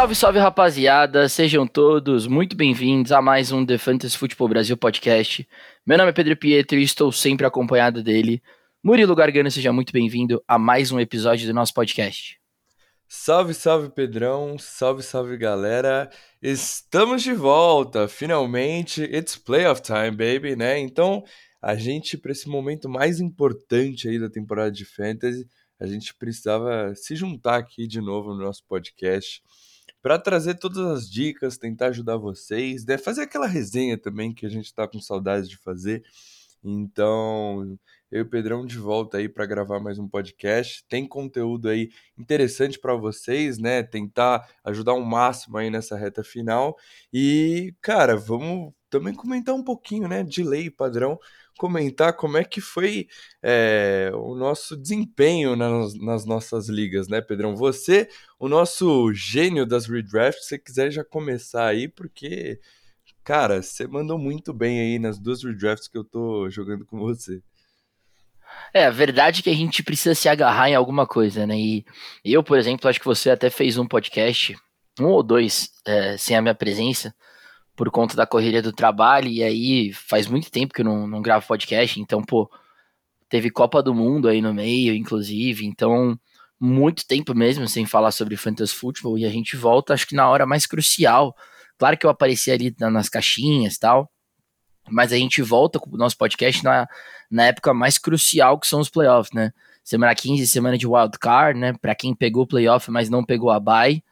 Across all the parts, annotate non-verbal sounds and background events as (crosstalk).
Salve, salve rapaziada, sejam todos muito bem-vindos a mais um The Fantasy Futebol Brasil podcast. Meu nome é Pedro Pietro e estou sempre acompanhado dele. Murilo Gargano, seja muito bem-vindo a mais um episódio do nosso podcast. Salve, salve Pedrão, salve, salve galera. Estamos de volta, finalmente. It's playoff time, baby, né? Então, a gente, para esse momento mais importante aí da temporada de Fantasy, a gente precisava se juntar aqui de novo no nosso podcast para trazer todas as dicas, tentar ajudar vocês, né? fazer aquela resenha também que a gente está com saudades de fazer. Então, eu e o Pedrão de volta aí para gravar mais um podcast. Tem conteúdo aí interessante para vocês, né? Tentar ajudar o um máximo aí nessa reta final. E, cara, vamos também comentar um pouquinho, né? De lei padrão, comentar como é que foi é, o nosso desempenho nas, nas, nossas ligas, né, Pedrão? Você, o nosso gênio das redrafts, se você quiser já começar aí, porque, cara, você mandou muito bem aí nas duas redrafts que eu tô jogando com você. É, a verdade é que a gente precisa se agarrar em alguma coisa, né? E eu, por exemplo, acho que você até fez um podcast, um ou dois, é, sem a minha presença, por conta da correria do trabalho, e aí faz muito tempo que eu não, não gravo podcast, então, pô, teve Copa do Mundo aí no meio, inclusive, então, muito tempo mesmo sem falar sobre Fantasy Football, e a gente volta, acho que na hora mais crucial. Claro que eu apareci ali nas caixinhas tal, mas a gente volta com o nosso podcast na, na época mais crucial que são os playoffs, né? Semana 15, semana de wild card, né? Para quem pegou o playoff, mas não pegou a bye.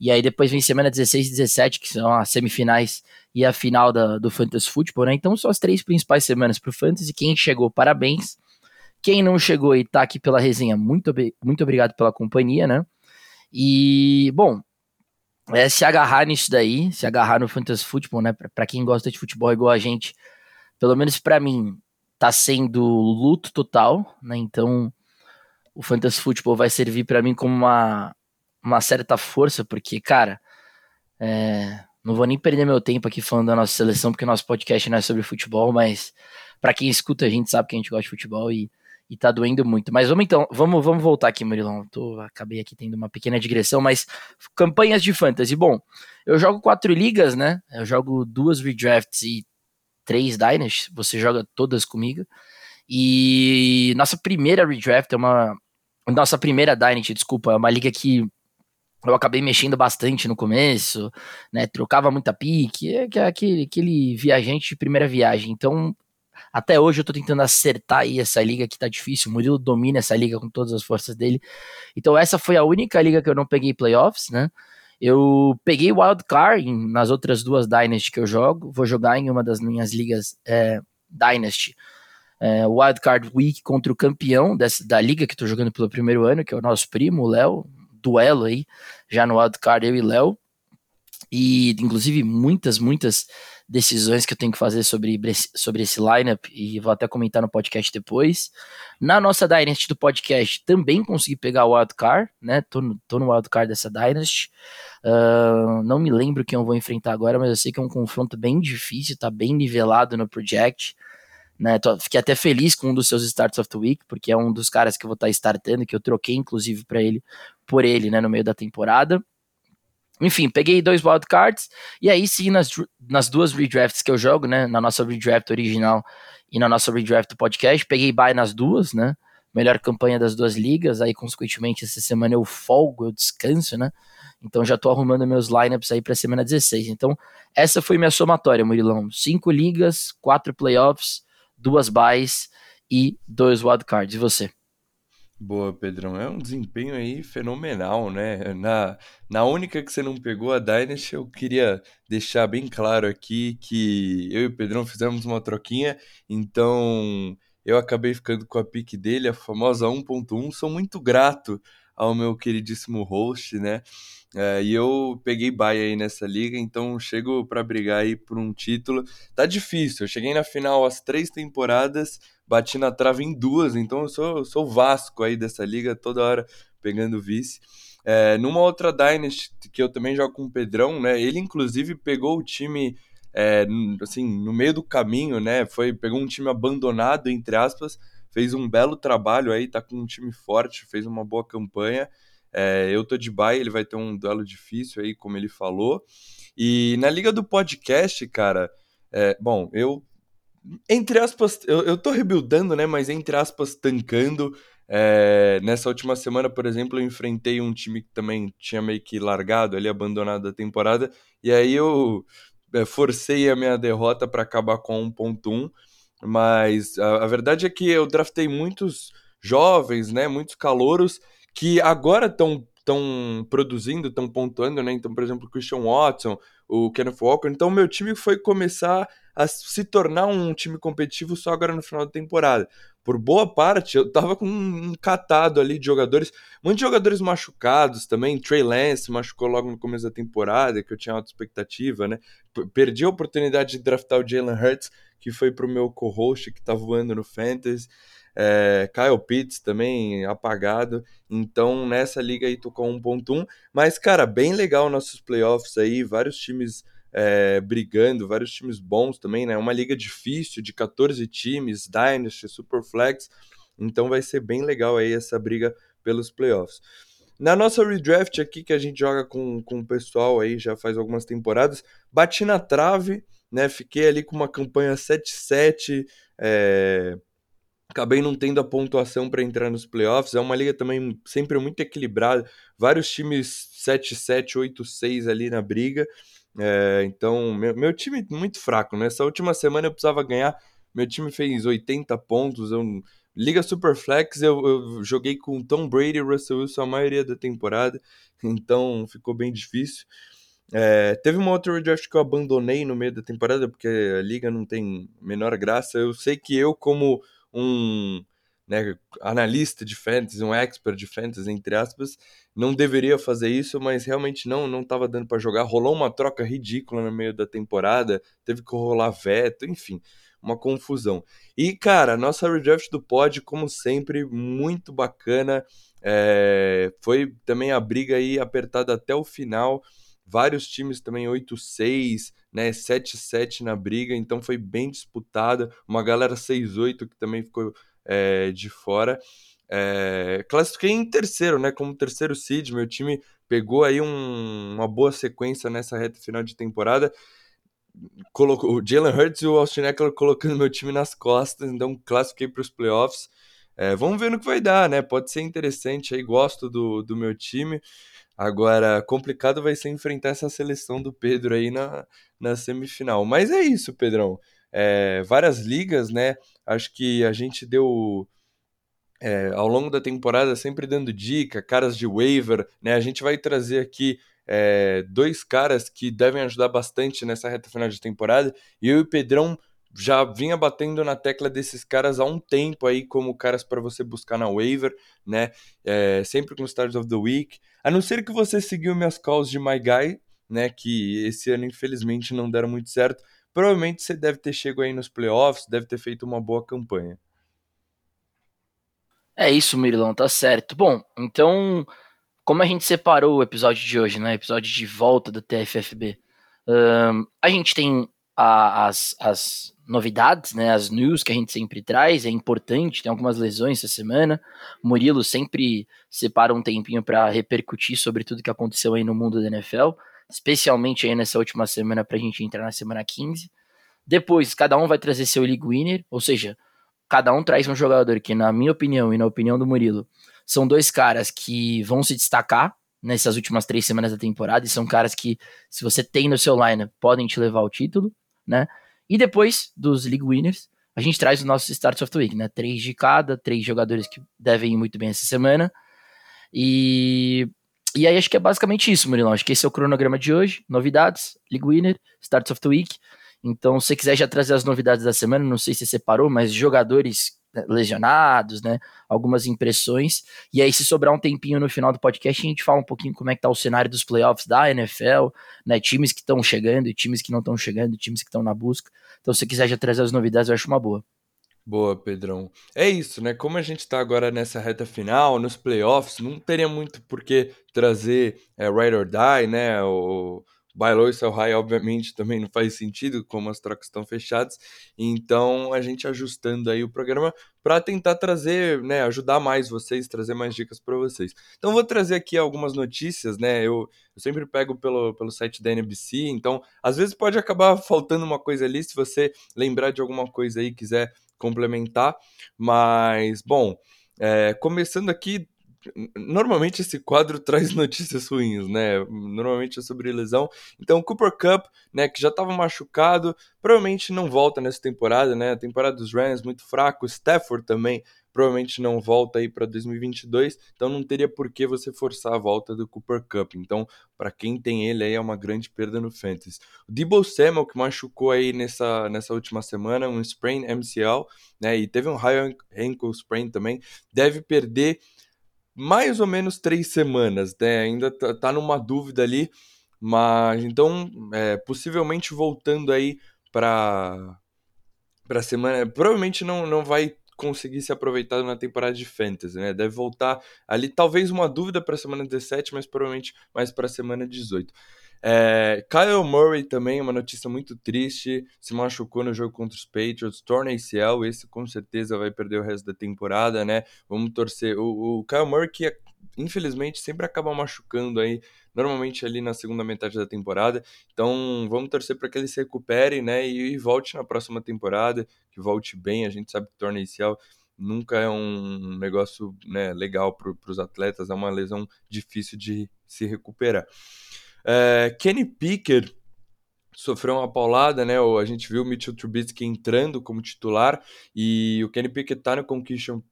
E aí depois vem semana 16 e 17, que são as semifinais e a final da, do Fantasy Football, né? Então são as três principais semanas pro Fantasy. Quem chegou, parabéns. Quem não chegou e tá aqui pela resenha, muito, muito obrigado pela companhia, né? E, bom, é se agarrar nisso daí, se agarrar no Fantasy Football, né? Para quem gosta de futebol igual a gente, pelo menos para mim, tá sendo luto total, né? Então, o Fantasy Football vai servir para mim como uma, uma certa força, porque, cara, é, não vou nem perder meu tempo aqui falando da nossa seleção, porque nosso podcast não é sobre futebol, mas para quem escuta a gente sabe que a gente gosta de futebol e, e tá doendo muito. Mas vamos então, vamos, vamos voltar aqui, Murilão. Tô, acabei aqui tendo uma pequena digressão, mas campanhas de fantasy. Bom, eu jogo quatro ligas, né? Eu jogo duas redrafts e três Dynasty. Você joga todas comigo. E nossa primeira redraft é uma. Nossa primeira Dynasty, desculpa, é uma liga que eu acabei mexendo bastante no começo, né? Trocava muita pique, é, é aquele, aquele viajante de primeira viagem. Então, até hoje eu tô tentando acertar aí essa liga que tá difícil. O Murilo domina essa liga com todas as forças dele. Então, essa foi a única liga que eu não peguei playoffs, né? Eu peguei Wild Card nas outras duas Dynasty que eu jogo. Vou jogar em uma das minhas ligas é, Dynasty. É, Wild Card Week contra o campeão dessa, da liga que tô jogando pelo primeiro ano, que é o nosso primo, o Léo duelo aí, já no wildcard, eu e Léo. E, inclusive, muitas, muitas decisões que eu tenho que fazer sobre, sobre esse lineup, e vou até comentar no podcast depois. Na nossa Dynasty do podcast, também consegui pegar o wildcard, né? Tô no, tô no wildcard dessa Dynasty. Uh, não me lembro quem eu vou enfrentar agora, mas eu sei que é um confronto bem difícil, tá bem nivelado no Project. Né, tô, fiquei até feliz com um dos seus starts of the week, porque é um dos caras que eu vou estar tá startando, que eu troquei inclusive para ele por ele, né, no meio da temporada. Enfim, peguei dois wildcards, e aí sim, nas, nas duas redrafts que eu jogo, né, na nossa redraft original e na nossa redraft do podcast, peguei bye nas duas, né, melhor campanha das duas ligas, aí consequentemente essa semana eu folgo, eu descanso, né, então já tô arrumando meus lineups aí para semana 16. Então, essa foi minha somatória, Murilão. Cinco ligas, quatro playoffs, duas buys e dois wildcards. E você? Boa, Pedrão. É um desempenho aí fenomenal, né? Na, na única que você não pegou, a Dynasty, eu queria deixar bem claro aqui que eu e o Pedrão fizemos uma troquinha, então eu acabei ficando com a pique dele, a famosa 1.1. Sou muito grato ao meu queridíssimo host, né? É, e eu peguei baia aí nessa liga, então chego para brigar aí por um título. Tá difícil, eu cheguei na final as três temporadas, bati na trave em duas, então eu sou, sou Vasco aí dessa liga, toda hora pegando vice. É, numa outra Dynasty que eu também jogo com o Pedrão, né? Ele inclusive pegou o time é, assim, no meio do caminho, né? Foi, pegou um time abandonado, entre aspas, fez um belo trabalho aí, tá com um time forte, fez uma boa campanha. É, eu tô de bye, ele vai ter um duelo difícil aí, como ele falou. E na liga do podcast, cara, é, bom, eu entre aspas, eu, eu tô rebuildando, né? Mas entre aspas, tancando. É, nessa última semana, por exemplo, eu enfrentei um time que também tinha meio que largado ali, abandonado a temporada, e aí eu é, forcei a minha derrota para acabar com 1.1, mas a, a, verdade é que eu draftei muitos jovens, né, muitos calouros, que agora estão estão produzindo, estão pontuando, né? Então, por exemplo, o Christian Watson, o Kenneth Walker. Então, meu time foi começar a se tornar um time competitivo só agora no final da temporada. Por boa parte, eu tava com um catado ali de jogadores, muitos jogadores machucados também. Trey Lance machucou logo no começo da temporada, que eu tinha alta expectativa, né? Perdi a oportunidade de draftar o Jalen Hurts, que foi pro meu co-host que tá voando no Fantasy. É, Kyle Pitts também apagado. Então nessa liga aí tocou 1.1. Mas, cara, bem legal nossos playoffs aí, vários times é, brigando, vários times bons também, né? Uma liga difícil de 14 times, Dynasty, Superflex. Então vai ser bem legal aí essa briga pelos playoffs. Na nossa redraft aqui, que a gente joga com, com o pessoal aí já faz algumas temporadas, bati na trave, né? Fiquei ali com uma campanha 7-7, é, acabei não tendo a pontuação para entrar nos playoffs. É uma liga também sempre muito equilibrada, vários times 7-7, 8-6 ali na briga. É, então, meu, meu, time muito fraco. Nessa né? última semana eu precisava ganhar. Meu time fez 80 pontos. Eu, Liga Superflex, eu, eu joguei com Tom Brady e Russell Wilson a maioria da temporada. (laughs) Então ficou bem difícil. É, teve uma outra redraft que eu abandonei no meio da temporada, porque a liga não tem menor graça. Eu sei que eu, como um né, analista de fantasy, um expert de fantasy, entre aspas, não deveria fazer isso, mas realmente não não estava dando para jogar. Rolou uma troca ridícula no meio da temporada, teve que rolar veto, enfim, uma confusão. E, cara, nossa redraft do pod, como sempre, muito bacana. É, foi também a briga aí apertada até o final. Vários times também 8-6, né, 7-7 na briga, então foi bem disputada. Uma galera 6-8 que também ficou é, de fora. É, classifiquei em terceiro, né? Como terceiro seed, meu time pegou aí um, uma boa sequência nessa reta final de temporada. Colocou o Jalen Hurts e o Austin Eckler colocando meu time nas costas, então classifiquei para os playoffs. É, vamos ver no que vai dar, né? Pode ser interessante aí, gosto do, do meu time. Agora, complicado vai ser enfrentar essa seleção do Pedro aí na, na semifinal. Mas é isso, Pedrão é, várias ligas, né? Acho que a gente deu é, ao longo da temporada sempre dando dica, caras de waiver, né? A gente vai trazer aqui é, dois caras que devem ajudar bastante nessa reta final de temporada. E eu e o Pedrão já vinha batendo na tecla desses caras há um tempo aí como caras para você buscar na waiver, né? É, sempre com Stars of the Week. A não ser que você seguiu minhas calls de My Guy, né? Que esse ano infelizmente não deram muito certo provavelmente você deve ter chegado aí nos playoffs, deve ter feito uma boa campanha. É isso, Mirilão, tá certo. Bom, então, como a gente separou o episódio de hoje, né? Episódio de volta do TFFB. Um, a gente tem a, as, as novidades, né? As news que a gente sempre traz. É importante, tem algumas lesões essa semana. Murilo sempre separa um tempinho para repercutir sobre tudo que aconteceu aí no mundo da NFL especialmente aí nessa última semana para a gente entrar na semana 15. Depois, cada um vai trazer seu league winner, ou seja, cada um traz um jogador que, na minha opinião e na opinião do Murilo, são dois caras que vão se destacar nessas últimas três semanas da temporada, e são caras que, se você tem no seu line, podem te levar ao título, né? E depois dos league winners, a gente traz os nossos starts of the week, né? Três de cada, três jogadores que devem ir muito bem essa semana. E e aí acho que é basicamente isso, Murilão. Acho que esse é o cronograma de hoje. Novidades, League Winner, Starts of the Week. Então, se você quiser já trazer as novidades da semana, não sei se você separou, mas jogadores né, lesionados, né? Algumas impressões. E aí, se sobrar um tempinho no final do podcast, a gente fala um pouquinho como é que tá o cenário dos playoffs da NFL, né? Times que estão chegando e times que não estão chegando, times que estão na busca. Então, se você quiser já trazer as novidades, eu acho uma boa. Boa, Pedrão. É isso, né? Como a gente tá agora nessa reta final, nos playoffs, não teria muito por que trazer é, Ride or Die, né? O, buy low e sell high, obviamente, também não faz sentido, como as trocas estão fechadas. Então, a gente ajustando aí o programa para tentar trazer, né, ajudar mais vocês, trazer mais dicas para vocês. Então, vou trazer aqui algumas notícias, né? Eu, eu sempre pego pelo, pelo site da NBC, então, às vezes pode acabar faltando uma coisa ali, se você lembrar de alguma coisa aí, quiser complementar. Mas, bom, é, começando aqui, normalmente esse quadro (laughs) traz notícias ruins, né? Normalmente é sobre lesão. Então, Cooper Cup, né, que já estava machucado, provavelmente não volta nessa temporada, né? A temporada dos Rams muito fraco, Stafford também provavelmente não volta aí para 2022, então não teria por que você forçar a volta do Cooper Cup. Então, para quem tem ele aí é uma grande perda no fantasy. O Debo Samuel que machucou aí nessa, nessa última semana, um sprain MCL, né, e teve um high ankle sprain também, deve perder mais ou menos três semanas, né? Ainda tá, tá numa dúvida ali, mas então é, possivelmente voltando aí para para semana, provavelmente não, não vai conseguir ser aproveitado na temporada de Fantasy, né? Deve voltar ali, talvez uma dúvida para a semana 17, mas provavelmente mais para a semana 18. É, Kyle Murray também, uma notícia muito triste, se machucou no jogo contra os Patriots, torna ACL, esse com certeza vai perder o resto da temporada, né? Vamos torcer. O, o Kyle Murray que infelizmente sempre acaba machucando aí, normalmente ali na segunda metade da temporada. Então vamos torcer para que ele se recupere, né? E, e, volte na próxima temporada, que volte bem. A gente sabe que torna ACL nunca é um negócio né, legal para os atletas, é uma lesão difícil de se recuperar. É, Kenny Pickett sofreu uma paulada, né? A gente viu o Mitchell Trubisky entrando como titular e o Kenny Pickett tá no Conquistion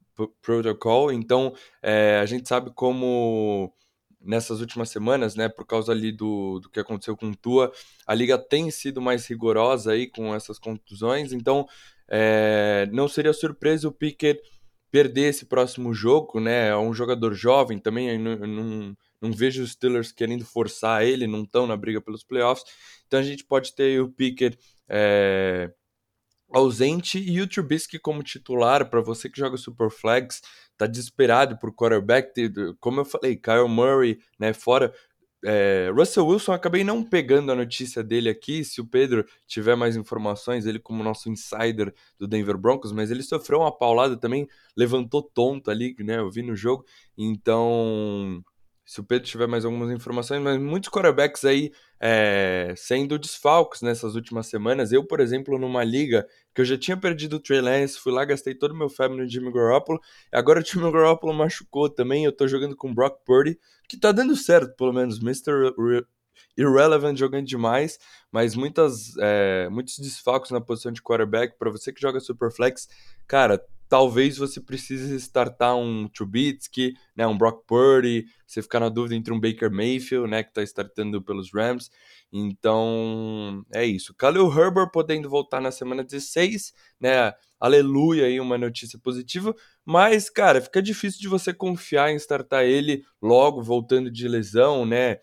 Protocol, então é, a gente sabe como nessas últimas semanas, né, por causa ali do, do que aconteceu com o Tua, a liga tem sido mais rigorosa aí com essas contusões, então é, não seria surpresa o Pickett perder esse próximo jogo, né, é um jogador jovem também, não, não, não vejo os Steelers querendo forçar ele, não estão na briga pelos playoffs. Então a gente pode ter o Pickett é, ausente e o Trubisky como titular. Para você que joga Super Flags, tá desesperado por quarterback. Como eu falei, Kyle Murray, né, fora. É, Russell Wilson, acabei não pegando a notícia dele aqui. Se o Pedro tiver mais informações, ele, como nosso insider do Denver Broncos, mas ele sofreu uma paulada também, levantou tonto ali, né? Eu vi no jogo. Então, se o Pedro tiver mais algumas informações, mas muitos quarterbacks aí é, sendo desfalques nessas últimas semanas. Eu, por exemplo, numa liga que eu já tinha perdido o Trey Lance, fui lá, gastei todo o meu fab no Jimmy Garoppolo, agora o Jimmy Garoppolo machucou também, eu tô jogando com o Brock Purdy, que tá dando certo, pelo menos, Mr. Irrelevant jogando demais, mas muitas, é, muitos desfalques na posição de quarterback, para você que joga Superflex, cara, talvez você precise startar um Trubisky, né, um Brock Purdy, você ficar na dúvida entre um Baker Mayfield, né, que está startando pelos Rams. Então, é isso. Khalil Herbert podendo voltar na semana 16, né? Aleluia aí, uma notícia positiva, mas cara, fica difícil de você confiar em startar ele logo voltando de lesão, né?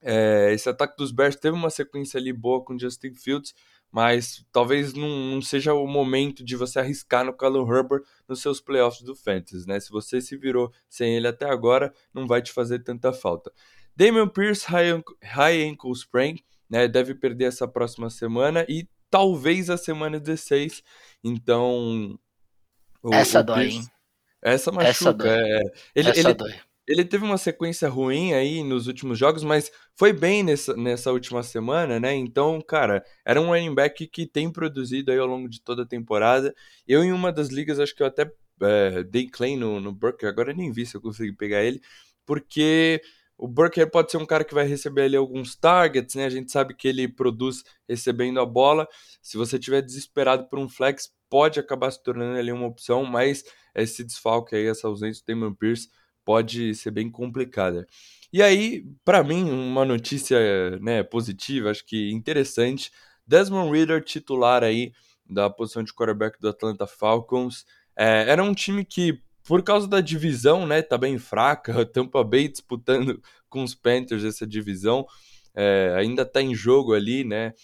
É, esse ataque dos Bears teve uma sequência ali boa com Justin Fields, mas talvez não, não, seja o momento de você arriscar no Callum Herbert nos seus playoffs do Fantasy, né? Se você se virou sem ele até agora, não vai te fazer tanta falta. Damian Pierce, high, high ankle sprain, né? Deve perder essa próxima semana e talvez a semana 16. Então. O, essa o dói, Pierce, hein? Essa machuca. Essa dói. É, ele, essa ele, dói. Ele teve uma sequência ruim aí nos últimos jogos, mas foi bem nessa, nessa última semana, né? Então, cara, era um running back que tem produzido aí ao longo de toda a temporada. Eu, em uma das ligas, acho que eu até é, dei claim no, no Burke, agora nem vi se eu consegui pegar ele, porque o Burke pode ser um cara que vai receber ali alguns targets, né? A gente sabe que ele produz recebendo a bola. Se você tiver desesperado por um flex, pode acabar se tornando ali uma opção, mas esse desfalque aí, essa ausência do Damon Pierce pode ser bem complicada. E aí, para mim, uma notícia né, positiva, acho que interessante, Desmond Reader titular aí da posição de quarterback do Atlanta Falcons. É, era um time que, por causa da divisão, né, tá bem fraca, (laughs) Tampa Bay disputando com os Panthers essa divisão, é, ainda tá em jogo ali, né,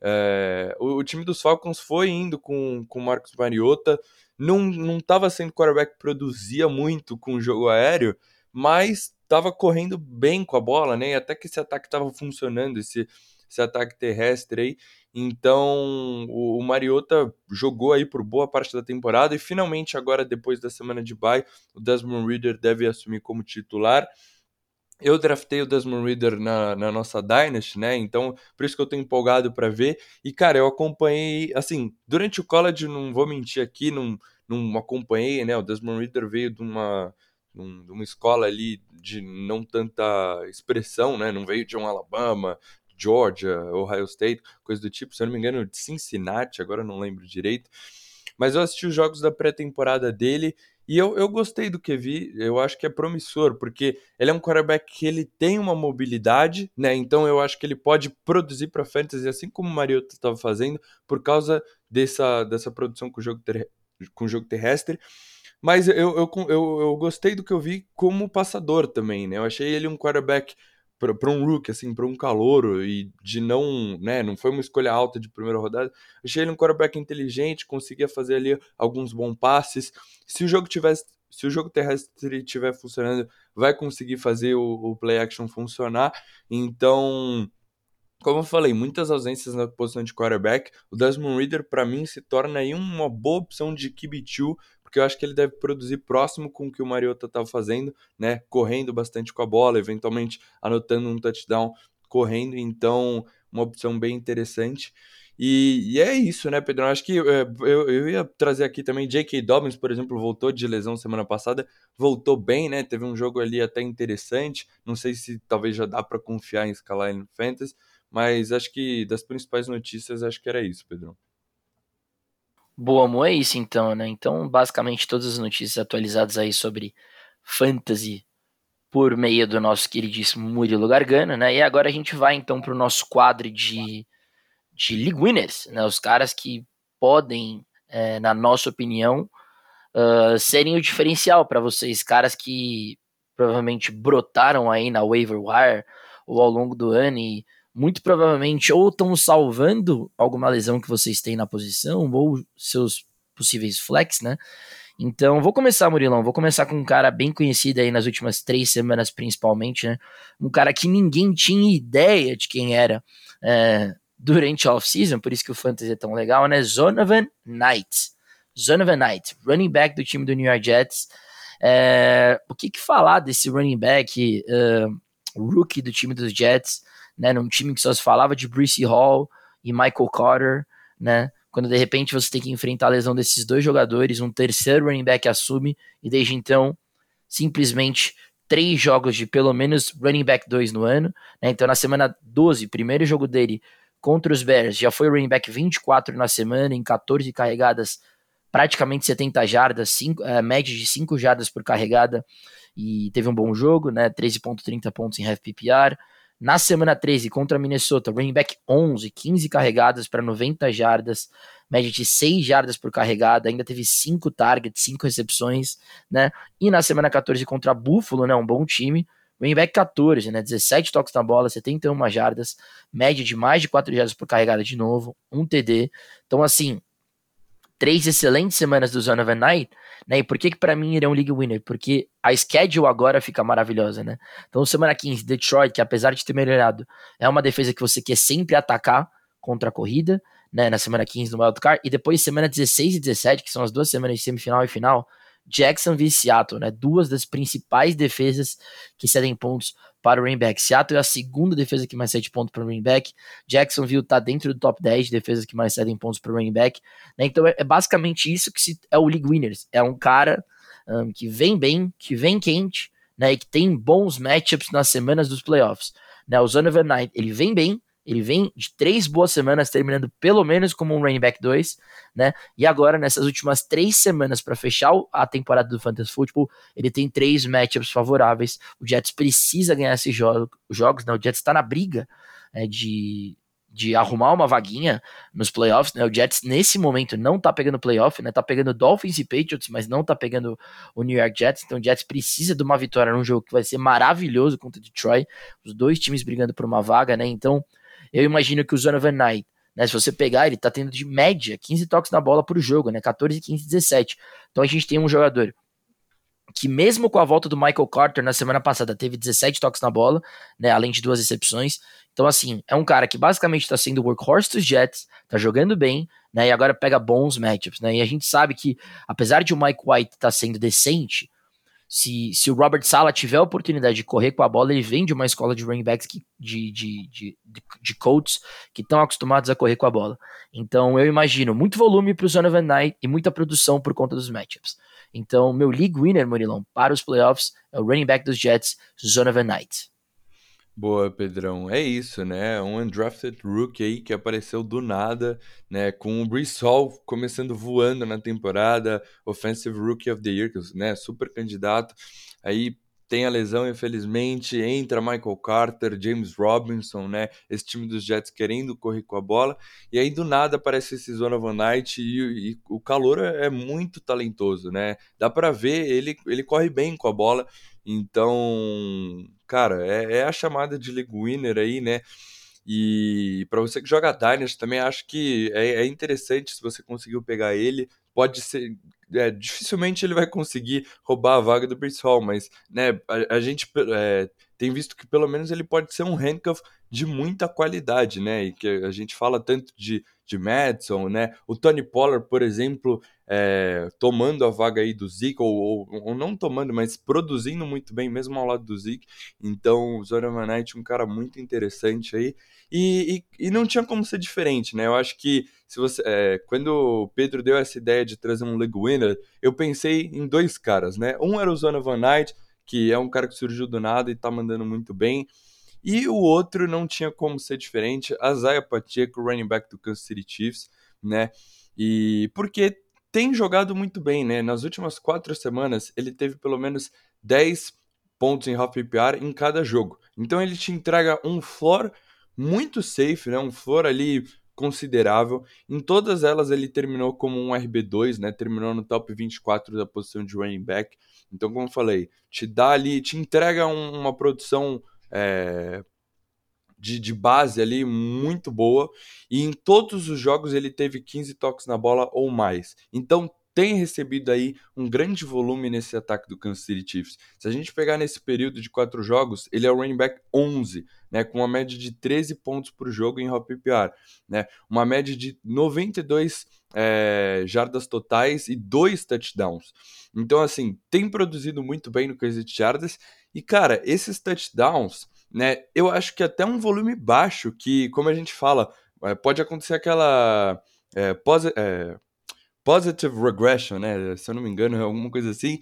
é, o, o, time dos Falcons foi indo com o Marcos Mariota, não não estava sendo quarterback que produzia muito com o jogo aéreo, mas tava correndo bem com a bola, né? E até que esse ataque tava funcionando, esse, esse ataque terrestre aí. Então, o, o Mariota jogou aí por boa parte da temporada e finalmente agora depois da semana de bye, o Desmond Reader deve assumir como titular. Eu draftei o Desmond Reader na, na nossa Dynasty, né? Então, por isso que eu tô empolgado para ver. E, cara, eu acompanhei, assim, durante o college, não vou mentir aqui, não, não acompanhei, né? O Desmond Reader veio de uma, de uma escola ali de não tanta expressão, né? Não veio de um Alabama, Georgia, Ohio State, coisa do tipo. Se eu não me engano, de Cincinnati, agora não lembro direito. Mas eu assisti os jogos da pré-temporada dele e eu, eu gostei do que vi, eu acho que é promissor, porque ele é um quarterback que ele tem uma mobilidade, né? Então eu acho que ele pode produzir para fantasy, assim como o Mariota estava fazendo, por causa dessa, dessa produção com o jogo, ter, com o jogo terrestre. Mas eu, eu, eu, eu gostei do que eu vi como passador também, né? Eu achei ele um quarterback para um rookie, assim, para um calouro e de não, né, não foi uma escolha alta de primeira rodada. Achei ele um quarterback inteligente, conseguia fazer ali alguns bons passes. Se o jogo tivesse, se o jogo terrestre estiver funcionando, vai conseguir fazer o, o play action funcionar. Então, como eu falei, muitas ausências na posição de quarterback. O Desmond Reader, para mim, se torna aí uma boa opção de QB2 porque eu acho que ele deve produzir próximo com o que o Mariota estava fazendo, né? Correndo bastante com a bola, eventualmente anotando um touchdown correndo, então uma opção bem interessante. E, e é isso, né, Pedro? Acho que é, eu, eu ia trazer aqui também J.K. Dobbins, por exemplo, voltou de lesão semana passada, voltou bem, né? Teve um jogo ali até interessante. Não sei se talvez já dá para confiar em escalar em Fantasy, mas acho que das principais notícias, acho que era isso, Pedro. Boa, Mo, é isso então, né? Então, basicamente, todas as notícias atualizadas aí sobre fantasy por meio do nosso queridíssimo Murilo Gargano, né? E agora a gente vai então para o nosso quadro de, de League Winners, né? Os caras que podem, é, na nossa opinião, uh, serem o diferencial para vocês, caras que provavelmente brotaram aí na waiver wire ou ao longo do ano e muito provavelmente ou estão salvando alguma lesão que vocês têm na posição, ou seus possíveis flex, né? Então, vou começar, Murilão. Vou começar com um cara bem conhecido aí nas últimas três semanas, principalmente, né? Um cara que ninguém tinha ideia de quem era é, durante a off-season, por isso que o fantasy é tão legal, né? Zonovan Knight. Zonovan Knight, running back do time do New York Jets. É, o que, que falar desse running back, uh, rookie do time dos Jets? Né, num time que só se falava de Bruce Hall e Michael Carter, né, quando de repente você tem que enfrentar a lesão desses dois jogadores, um terceiro running back assume, e desde então, simplesmente três jogos de pelo menos running back 2 no ano, né, então na semana 12, primeiro jogo dele contra os Bears, já foi running back 24 na semana, em 14 carregadas, praticamente 70 jardas, é, média de 5 jardas por carregada, e teve um bom jogo, né, 13.30 pontos em half PPR, na semana 13, contra Minnesota, running back 11, 15 carregadas para 90 jardas, média de 6 jardas por carregada, ainda teve 5 targets, 5 recepções, né? E na semana 14 contra Buffalo, né, um bom time, running back 14, né, 17 toques na bola, 71 jardas, média de mais de 4 jardas por carregada de novo, um TD. Então assim, três excelentes semanas do Zone of a Night, né? E por que que para mim ele é um league winner? Porque a schedule agora fica maravilhosa, né? Então, semana 15, Detroit, que apesar de ter melhorado, é uma defesa que você quer sempre atacar contra a corrida, né? Na semana 15 no wildcard, e depois semana 16 e 17, que são as duas semanas de semifinal e final, Jackson e Seattle, né? Duas das principais defesas que cedem pontos para o running back. Seattle é a segunda defesa que mais cede pontos para o running back. Jacksonville está dentro do top 10 de defesas que mais cedem pontos para o running back. Né? Então é, é, basicamente isso que se, é o League Winners. É um cara um, que vem bem, que vem quente, né? E que tem bons matchups nas semanas dos playoffs. Né? O Zonovan Knight, ele vem bem, ele vem de três boas semanas, terminando pelo menos como um running back 2, né? E agora, nessas últimas três semanas, para fechar a temporada do Fantasy Football, ele tem três matchups favoráveis. O Jets precisa ganhar esses jogos, jogos né? O Jets está na briga é, de, de arrumar uma vaguinha nos playoffs, né? O Jets nesse momento não tá pegando playoff, né? Tá pegando Dolphins e Patriots, mas não tá pegando o New York Jets. Então o Jets precisa de uma vitória num jogo que vai ser maravilhoso contra o Detroit. Os dois times brigando por uma vaga, né? Então eu imagino que o Zonovan Knight, né, se você pegar, ele tá tendo de média 15 toques na bola por jogo, né, 14, 15, 17. Então a gente tem um jogador que mesmo com a volta do Michael Carter na semana passada teve 17 toques na bola, né, além de duas recepções. Então assim, é um cara que basicamente está sendo workhorse dos Jets, tá jogando bem, né, e agora pega bons matchups, né? E a gente sabe que apesar de o Mike White estar tá sendo decente, se, se o Robert Sala tiver a oportunidade de correr com a bola, ele vem de uma escola de running backs que, de, de, de, de, coaches que estão acostumados a correr com a bola. Então eu imagino muito volume para o Zone of Night e muita produção por conta dos matchups. Então, meu league winner, Murilão, para os playoffs é o running back dos Jets, Zone of Night. Boa, Pedrão. É isso, né? Um undrafted rookie aí que apareceu do nada, né? Com o Hall começando voando na temporada, Offensive Rookie of the Year, né? Super candidato. Aí tem a lesão, infelizmente, entra Michael Carter, James Robinson, né? Esse time dos Jets querendo correr com a bola. E aí, do nada, aparece esse Zona Van Knight e, e, o calor é muito talentoso, né? Dá para ver, ele, ele corre bem com a bola. Então, cara, é, é a chamada de league winner aí, né? E para você que joga Dynasty, também acho que é, é, interessante se você conseguiu pegar ele. Pode ser. É, dificilmente ele vai conseguir roubar a vaga do Bruce Hall, mas né, a, a gente é, tem visto que pelo menos ele pode ser um handcuff de muita qualidade, né? E que a gente fala tanto de de Madison, né? O Tony Pollard, por exemplo, é, tomando a vaga aí do Zeke, ou, ou, ou, não tomando, mas produzindo muito bem, mesmo ao lado do Zeke. Então, o Zora Knight, um cara muito interessante aí. E, e, e, não tinha como ser diferente, né? Eu acho que se você, é, quando o Pedro deu essa ideia de trazer um league winner, eu pensei em dois caras, né? Um era o Zona Van Knight, que é um cara que surgiu do nada e tá mandando muito bem. E o outro não tinha como ser diferente, Isaiah Pacheco, running back do Kansas City Chiefs, né? E porque tem jogado muito bem, né? Nas últimas quatro semanas, ele teve pelo menos 10 pontos em half PPR em cada jogo. Então ele te entrega um floor muito safe, né? Um floor ali considerável. Em todas elas ele terminou como um RB2, né? Terminou no top 24 da posição de running back. Então, como eu falei, te dá ali, te entrega um, uma produção é, de, de base ali muito boa. E em todos os jogos ele teve 15 toques na bola ou mais. Então tem recebido aí um grande volume nesse ataque do Kansas City Chiefs. Se a gente pegar nesse período de quatro jogos, ele é o running back 11, né, com uma média de 13 pontos por jogo em hop PPR, né, uma média de 92 é, jardas totais e dois touchdowns. Então, assim, tem produzido muito bem no quesito jardas. E, cara, esses touchdowns, né, eu acho que até um volume baixo, que, como a gente fala, é, pode acontecer aquela é, posi é, positive regression, né, se eu não me engano, alguma coisa assim,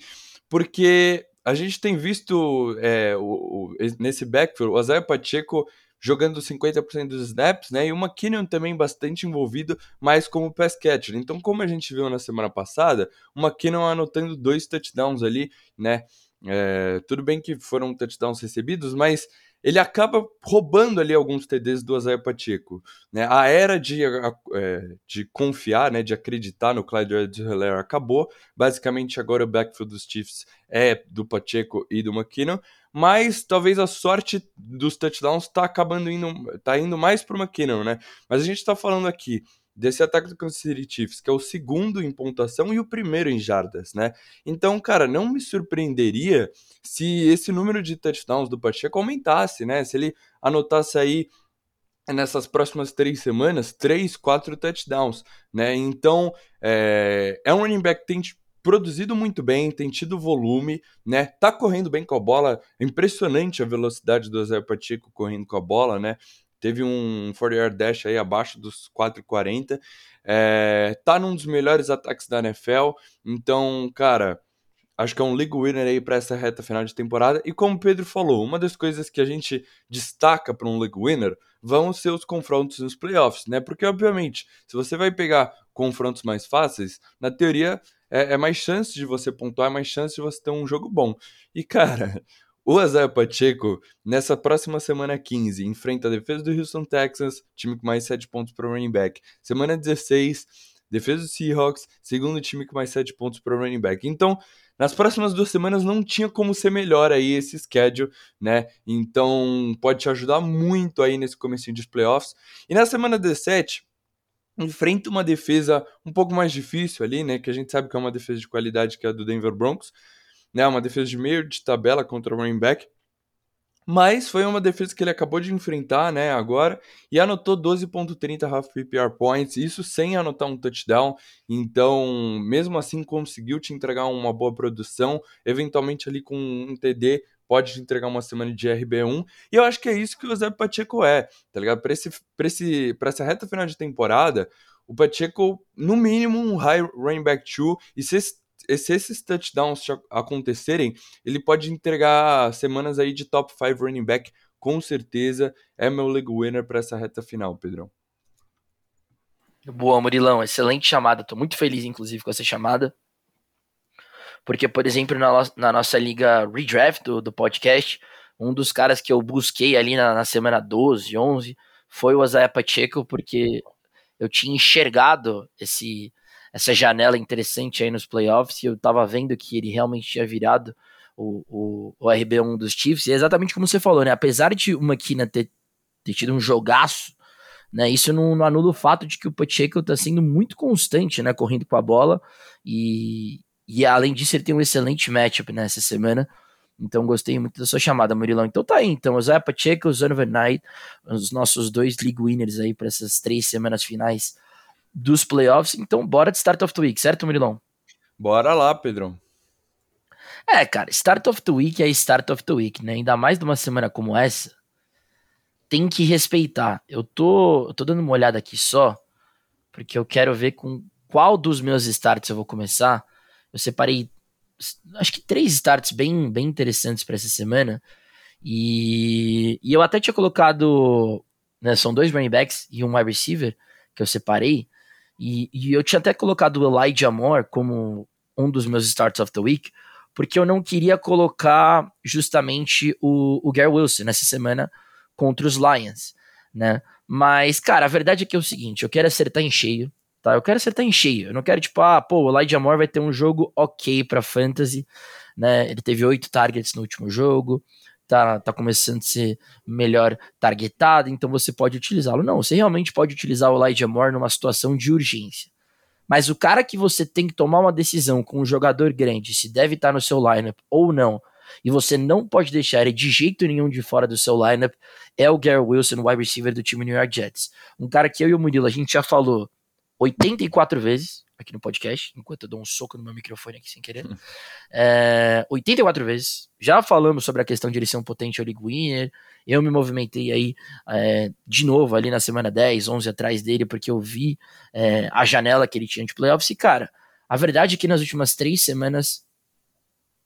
porque a gente tem visto é, o, o, nesse backfield o Isaiah Pacheco jogando 50% dos snaps, né? E o McKinnon também bastante envolvido, mais como pass catcher. Então, como a gente viu na semana passada, o McKinnon anotando dois touchdowns ali, né? É, tudo bem que foram touchdowns recebidos, mas ele acaba roubando ali alguns TDs do Isaiah Pacheco. Né? A era de, é, de confiar, né, de acreditar no Clyde Edwards-Helaire acabou. Basicamente, agora o backfield dos Chiefs é do Pacheco e do McKinnon. Mas talvez a sorte dos touchdowns está acabando indo, tá indo mais para o McKinnon, né? Mas a gente está falando aqui desse ataque do Kansas City Chiefs, que é o segundo em pontuação e o primeiro em jardas, né? Então, cara, não me surpreenderia se esse número de touchdowns do Pacheco aumentasse, né? Se ele anotasse aí nessas próximas três semanas, três, quatro touchdowns, né? Então, é, é um running back que tem produzido muito bem, tem tido volume, né? Tá correndo bem com a bola, é impressionante a velocidade do Zé Pacheco correndo com a bola, né? Teve um 40-yard dash aí abaixo dos 4,40. É, tá num dos melhores ataques da NFL. Então, cara, acho que é um league winner aí para essa reta final de temporada. E como o Pedro falou, uma das coisas que a gente destaca para um league winner vão ser os confrontos nos playoffs, né? Porque, obviamente, se você vai pegar confrontos mais fáceis, na teoria é, é mais chance de você pontuar, é mais chance de você ter um jogo bom. E, cara, o Isaiah Pacheco, nessa próxima semana 15, enfrenta a defesa do Houston Texans, time com mais 7 pontos para o running back. Semana 16, defesa do Seahawks, segundo time com mais 7 pontos para o running back. Então, nas próximas duas semanas não tinha como ser melhor aí esse schedule, né? Então, pode te ajudar muito aí nesse comecinho de playoffs. E na semana 17, enfrenta uma defesa um pouco mais difícil ali, né? Que a gente sabe que é uma defesa de qualidade que é a do Denver Broncos né? Uma defesa de meio de tabela contra o running back. Mas foi uma defesa que ele acabou de enfrentar, né, agora, e anotou 12.30 half PPR points, isso sem anotar um touchdown. Então, mesmo assim, conseguiu te entregar uma boa produção, eventualmente ali com um TD pode te entregar uma semana de RB1. E eu acho que é isso que o Zé Pacheco é, tá ligado? Para esse, esse, essa reta final de temporada, o Pacheco, no mínimo, um high running back 2, e se esse se esses touchdowns acontecerem, ele pode entregar semanas aí de top 5 running back, com certeza. É meu league winner para essa reta final, Pedrão. Boa, Murilão, excelente chamada. Tô muito feliz, inclusive, com essa chamada. Porque, por exemplo, na, na nossa liga redraft do, do, podcast, um dos caras que eu busquei ali na, na semana 12, 11, foi o Isaiah Pacheco, porque eu tinha enxergado esse, essa janela interessante aí nos playoffs e eu tava vendo que ele realmente tinha virado o, o, o RB1 dos Chiefs, e é exatamente como você falou, né? Apesar de o McKinnon ter, ter tido um jogaço, né? Isso não, não, anula o fato de que o Pacheco tá sendo muito constante, né? Correndo com a bola, e, e além disso, ele tem um excelente matchup nessa semana. Então gostei muito da sua chamada, Murilão. Então tá aí, então, o Zé Pacheco, o Zonovan Knight, os nossos dois league winners aí para essas três semanas finais dos playoffs. Então, bora de Start of the Week, certo, Murilão? Bora lá, Pedrão. É, cara, Start of the Week é Start of the Week, né? Ainda mais numa semana como essa, tem que respeitar. Eu tô, eu tô dando uma olhada aqui só, porque eu quero ver com qual dos meus starts eu vou começar. Eu separei, acho que três starts bem, bem interessantes para essa semana. E, e eu até tinha colocado, né, são dois running backs e um wide receiver que eu separei. E, e, eu tinha até colocado o Elijah Moore como um dos meus starts of the week, porque eu não queria colocar justamente o, o Gary Wilson nessa semana contra os Lions, né? Mas, cara, a verdade é que é o seguinte, eu quero acertar em cheio, tá? Eu quero acertar em cheio. Eu não quero, tipo, ah, pô, o Elijah Moore vai ter um jogo ok pra fantasy, né? Ele teve oito targets no último jogo, tá, tá começando a ser melhor targetado, então você pode utilizá-lo. Não, você realmente pode utilizar o Elijah Moore numa situação de urgência. Mas o cara que você tem que tomar uma decisão com um jogador grande, se deve estar no seu lineup ou não, e você não pode deixar ele de jeito nenhum de fora do seu lineup, é o Gary Wilson, wide receiver do time New York Jets. Um cara que eu e o Murilo a gente já falou 84 vezes, aqui no podcast, enquanto eu dou um soco no meu microfone aqui sem querer. (laughs) é, 84 vezes. Já falamos sobre a questão de ele ser um potente league winner. Eu me movimentei aí é, de novo ali na semana 10, 11 atrás dele, porque eu vi é, a janela que ele tinha de playoffs. E, cara, a verdade é que nas últimas três semanas,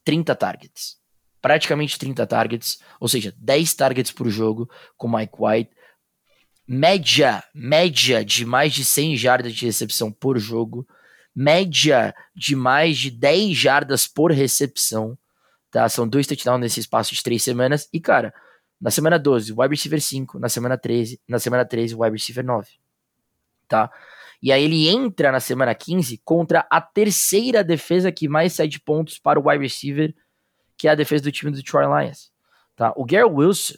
30 targets. Praticamente 30 targets, ou seja, 10 targets por jogo com Mike White média, média de mais de 100 jardas de recepção por jogo, média de mais de 10 jardas por recepção, tá? São dois touchdowns nesse espaço de três semanas. E, cara, na semana 12, wide receiver 5, na semana 13, na semana 13, wide receiver 9, tá? E aí ele entra na semana 15 contra a terceira defesa que mais cede pontos para o wide receiver, que é a defesa do time do Detroit Lions, tá? O Gary Wilson,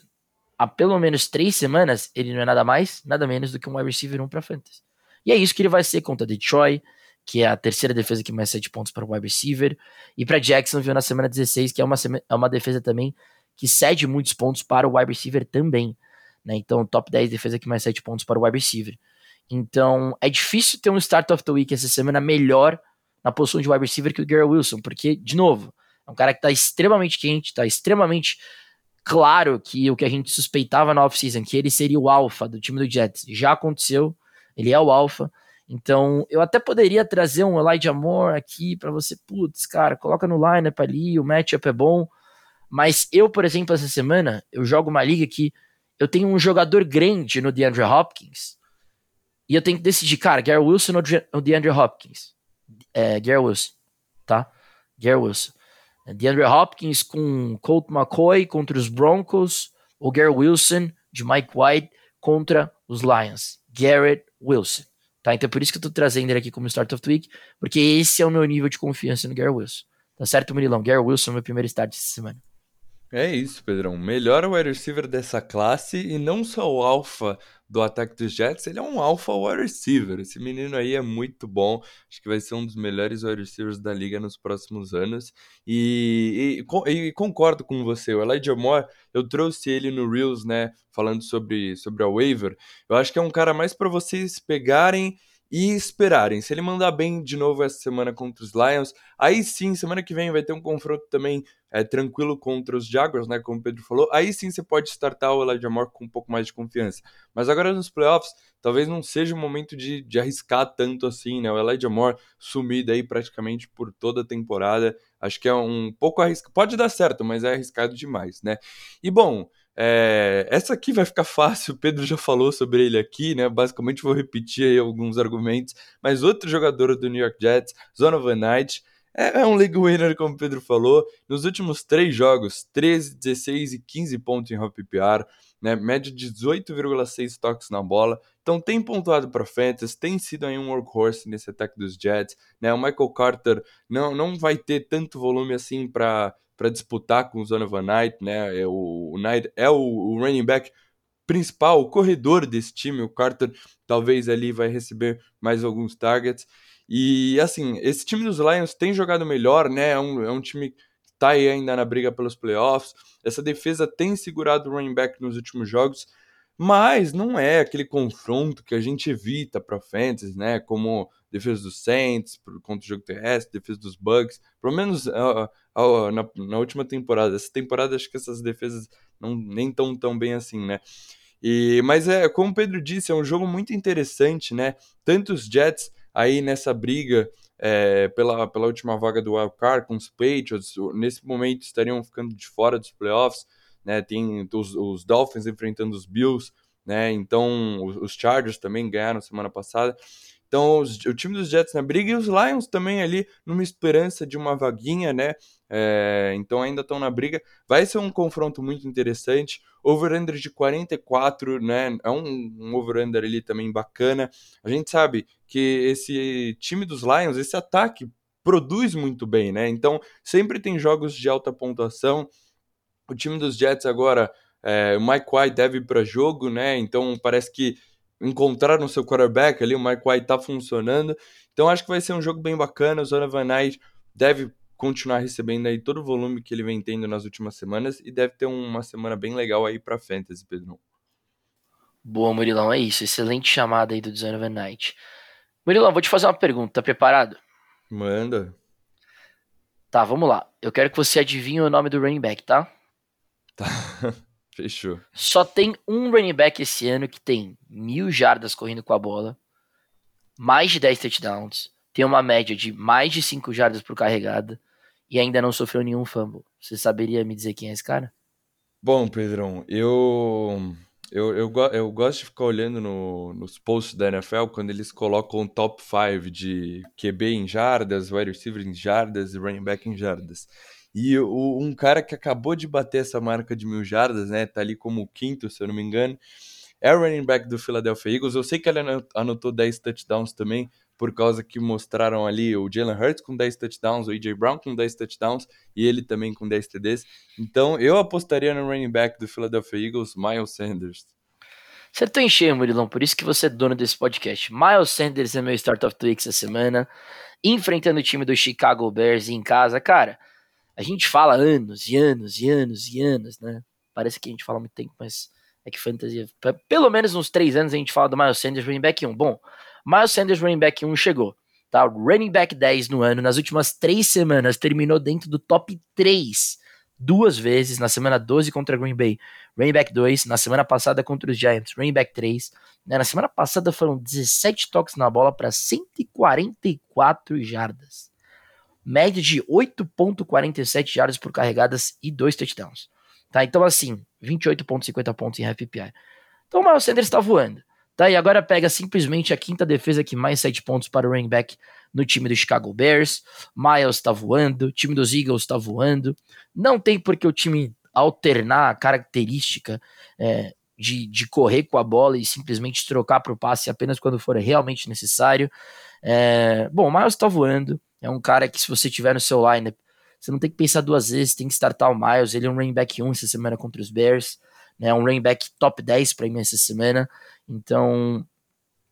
há pelo menos três semanas, ele não é nada mais, nada menos do que um wide receiver 1 para fantasy. E é isso que ele vai ser contra Detroit, que é a terceira defesa que mais sete pontos para o wide receiver, e para Jacksonville na semana 16, que é uma, é uma defesa também que cede muitos pontos para o wide receiver também. Né? Então, top 10 defesa que mais sete pontos para o wide receiver. Então, é difícil ter um start of the week essa semana melhor na posição de wide receiver que o Gary Wilson, porque, de novo, é um cara que está extremamente quente, está extremamente claro que o que a gente suspeitava na off-season, que ele seria o alfa do time do Jets, já aconteceu, ele é o alfa. Então, eu até poderia trazer um Elijah Moore aqui para você, putz, cara, coloca no lineup ali, o matchup é bom. Mas eu, por exemplo, essa semana, eu jogo uma liga que eu tenho um jogador grande no DeAndre Hopkins e eu tenho que decidir, cara, Gary Wilson ou DeAndre Hopkins? É, Gary Wilson, tá? Gary Wilson. DeAndre Hopkins com Colt McCoy contra os Broncos, ou Gary Wilson de Mike White contra os Lions. Garrett Wilson. Tá? Então é por isso que eu tô trazendo ele aqui como Start of the Week, porque esse é o meu nível de confiança no Gary Wilson. Tá certo, Murilão? Gary Wilson é o meu primeiro start essa semana. É isso, Pedrão. Melhor wide receiver dessa classe e não só o alfa do ataque dos Jets, ele é um alfa wide receiver. Esse menino aí é muito bom. Acho que vai ser um dos melhores wide receivers da liga nos próximos anos. E, e, e concordo com você. O Elijah Moore, eu trouxe ele no Reels, né? Falando sobre, sobre a waiver. Eu acho que é um cara mais para vocês pegarem e esperarem. Se ele mandar bem de novo essa semana contra os Lions, aí sim, semana que vem vai ter um confronto também é, tranquilo contra os Jaguars, né? Como o Pedro falou. Aí sim você pode startar o Elijah Moore com um pouco mais de confiança. Mas agora nos playoffs, talvez não seja o momento de, de arriscar tanto assim, né? O Elijah Moore sumido aí praticamente por toda a temporada. Acho que é um pouco arriscado. Pode dar certo, mas é arriscado demais, né? E bom. É, essa aqui vai ficar fácil, o Pedro já falou sobre ele aqui, né? Basicamente vou repetir aí alguns argumentos, mas outro jogador do New York Jets, Zonovan Knight, é, é um league winner, como o Pedro falou. Nos últimos três jogos, 13, 16 e 15 pontos em hop PPR, né? Média de 18,6 toques na bola. Então tem pontuado para Fantasy, tem sido aí um workhorse nesse ataque dos Jets, né? O Michael Carter não, não vai ter tanto volume assim para para disputar com o Zonovan Knight, né? É o, o Knight é o, o running back principal, o corredor desse time. O Carter talvez ali vai receber mais alguns targets. E assim, esse time dos Lions tem jogado melhor, né? É um, é um time que tá aí ainda na briga pelos playoffs. Essa defesa tem segurado o running back nos últimos jogos, mas não é aquele confronto que a gente evita para fantasy, né? Como defesa dos Saints contra o jogo terrestre, defesa dos Bucks, pelo menos uh, uh, na, na, última temporada. Essa temporada acho que essas defesas não nem estão tão bem assim, né? E, mas é, como o Pedro disse, é um jogo muito interessante, né? Tantos Jets aí nessa briga é, pela, pela última vaga do Wild Card com os Patriots, nesse momento estariam ficando de fora dos playoffs né? Tem os, os Dolphins enfrentando os Bills, né? Então os, os Chargers também ganharam semana passada. Então, os, o time dos Jets na briga e os Lions também ali numa esperança de uma vaguinha, né? É, então ainda estão na briga. Vai ser um confronto muito interessante. Over-under de 44, né? É um, um over-under ali também bacana. A gente sabe que esse time dos Lions, esse ataque, produz muito bem, né? Então sempre tem jogos de alta pontuação. O time dos Jets agora, é, o Mike White deve para jogo, né? Então parece que encontraram seu quarterback ali, o Mike White tá funcionando. Então acho que vai ser um jogo bem bacana. O Zona Van Knight deve continuar recebendo aí todo o volume que ele vem tendo nas últimas semanas e deve ter uma semana bem legal aí para fantasy, Pedro. Boa, Murilão, é isso. Excelente chamada aí do Zona Van Knight. Murilão, vou te fazer uma pergunta, tá preparado? Manda. Tá, vamos lá. Eu quero que você adivinhe o nome do running back, tá? Tá. (laughs) Fechou. Só tem um running back esse ano que tem mil jardas correndo com a bola, mais de 10 touchdowns, tem uma média de mais de 5 jardas por carregada e ainda não sofreu nenhum fumble. Você saberia me dizer quem é esse cara? Bom, Pedrão, eu eu, eu, eu gosto de ficar olhando no, nos posts da NFL quando eles colocam top 5 de QB em jardas, wide receiver em jardas e running back em jardas. E o, um cara que acabou de bater essa marca de mil jardas, né? Tá ali como quinto, se eu não me engano. É o running back do Philadelphia Eagles. Eu sei que ele anotou 10 touchdowns também, por causa que mostraram ali o Jalen Hurts com 10 touchdowns, o AJ Brown com 10 touchdowns e ele também com 10 TDs. Então eu apostaria no running back do Philadelphia Eagles, Miles Sanders. Acertou em cheio, Murilão, por isso que você é dono desse podcast. Miles Sanders é meu Start of the Week essa semana, enfrentando o time do Chicago Bears em casa. Cara, a gente fala anos e anos e anos e anos, né? Parece que a gente fala muito tempo, mas é que fantasia. Pelo menos uns três anos a gente fala do Miles Sanders running back 1. Bom, Miles Sanders running back 1 chegou. Tá? Running back 10 no ano, nas últimas três semanas, terminou dentro do top 3 duas vezes, na semana 12 contra Green Bay, running back 2, na semana passada contra os Giants, running back 3. Né? Na semana passada foram 17 toques na bola para 144 jardas média de 8.47 jardas por carregadas e dois touchdowns. Tá? Então, assim, 28.50 pontos em FPI. Então o Miles Sanders está voando. Tá? E agora pega simplesmente a quinta defesa que mais 7 pontos para o running back no time do Chicago Bears. Miles está voando, o time dos Eagles está voando. Não tem por que o time alternar a característica é, de, de correr com a bola e simplesmente trocar para o passe apenas quando for realmente necessário. É, bom, o Miles está voando. É um cara que, se você tiver no seu lineup, você não tem que pensar duas vezes, tem que startar o Miles, ele é um running back 1 essa semana contra os Bears, né, um running back top 10 para mim essa semana, então,